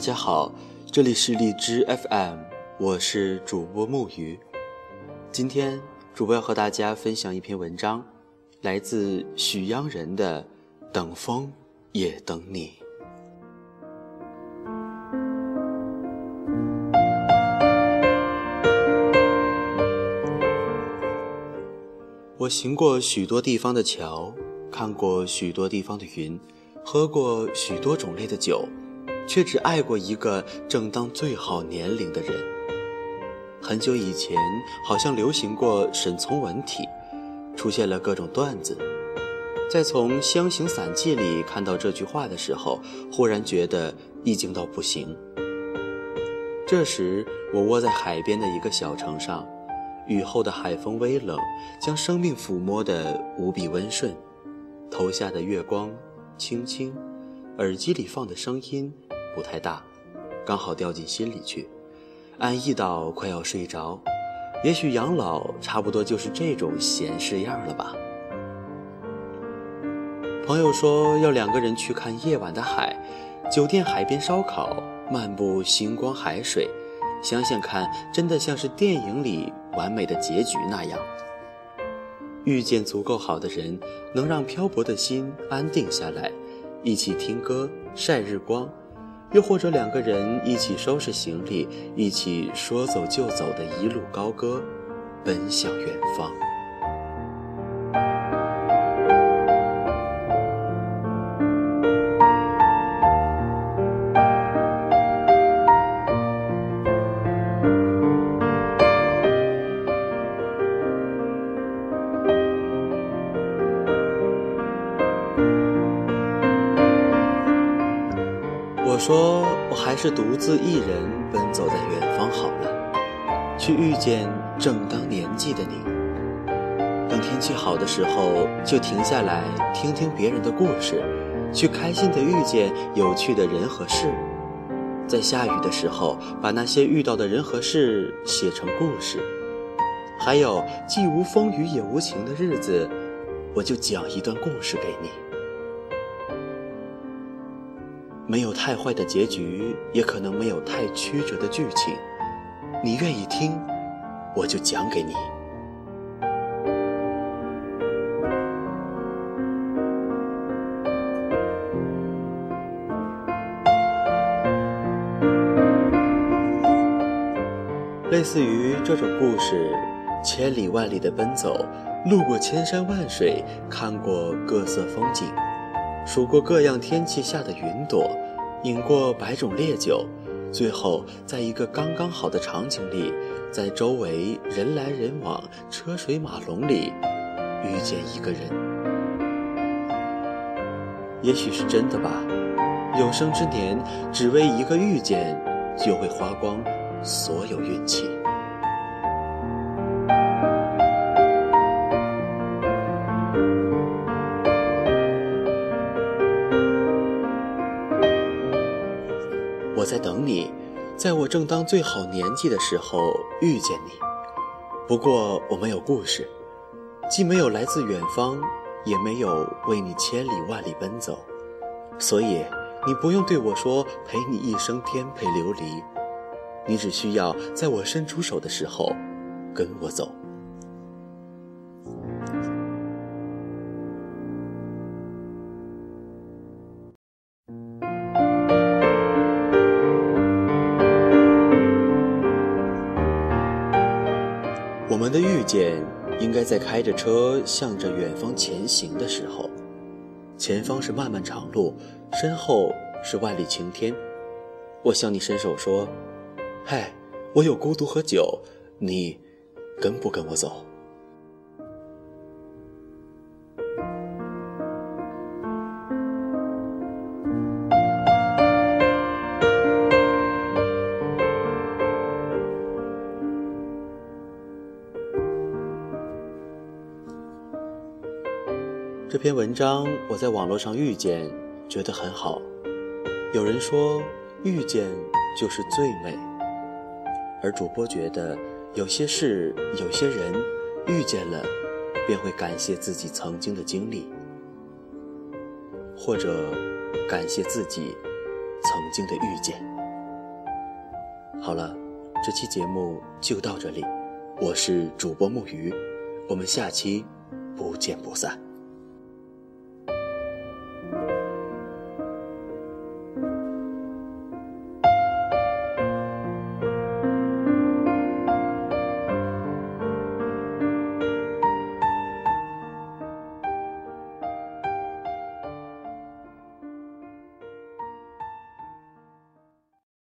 家好，这里是荔枝 FM，我是主播木鱼。今天主播要和大家分享一篇文章，来自许央人的《等风也等你》。我行过许多地方的桥，看过许多地方的云，喝过许多种类的酒。却只爱过一个正当最好年龄的人。很久以前，好像流行过沈从文体，出现了各种段子。在从《湘行散记》里看到这句话的时候，忽然觉得意境到不行。这时，我窝在海边的一个小城上，雨后的海风微冷，将生命抚摸得无比温顺。头下的月光轻轻，耳机里放的声音。不太大，刚好掉进心里去，安逸到快要睡着。也许养老差不多就是这种闲适样了吧。朋友说要两个人去看夜晚的海，酒店海边烧烤，漫步星光海水，想想看，真的像是电影里完美的结局那样。遇见足够好的人，能让漂泊的心安定下来，一起听歌，晒日光。又或者两个人一起收拾行李，一起说走就走的一路高歌，奔向远方。我说，我还是独自一人奔走在远方好了，去遇见正当年纪的你。等天气好的时候，就停下来听听别人的故事，去开心的遇见有趣的人和事。在下雨的时候，把那些遇到的人和事写成故事。还有，既无风雨也无晴的日子，我就讲一段故事给你。没有太坏的结局，也可能没有太曲折的剧情。你愿意听，我就讲给你。类似于这种故事，千里万里的奔走，路过千山万水，看过各色风景。数过各样天气下的云朵，饮过百种烈酒，最后在一个刚刚好的场景里，在周围人来人往、车水马龙里，遇见一个人。也许是真的吧，有生之年只为一个遇见，就会花光所有运气。我在等你，在我正当最好年纪的时候遇见你。不过我没有故事，既没有来自远方，也没有为你千里万里奔走，所以你不用对我说陪你一生颠沛流离，你只需要在我伸出手的时候跟我走。我们的遇见，应该在开着车向着远方前行的时候。前方是漫漫长路，身后是万里晴天。我向你伸手说：“嗨，我有孤独和酒，你跟不跟我走？”这篇文章我在网络上遇见，觉得很好。有人说遇见就是最美，而主播觉得有些事、有些人遇见了，便会感谢自己曾经的经历，或者感谢自己曾经的遇见。好了，这期节目就到这里，我是主播木鱼，我们下期不见不散。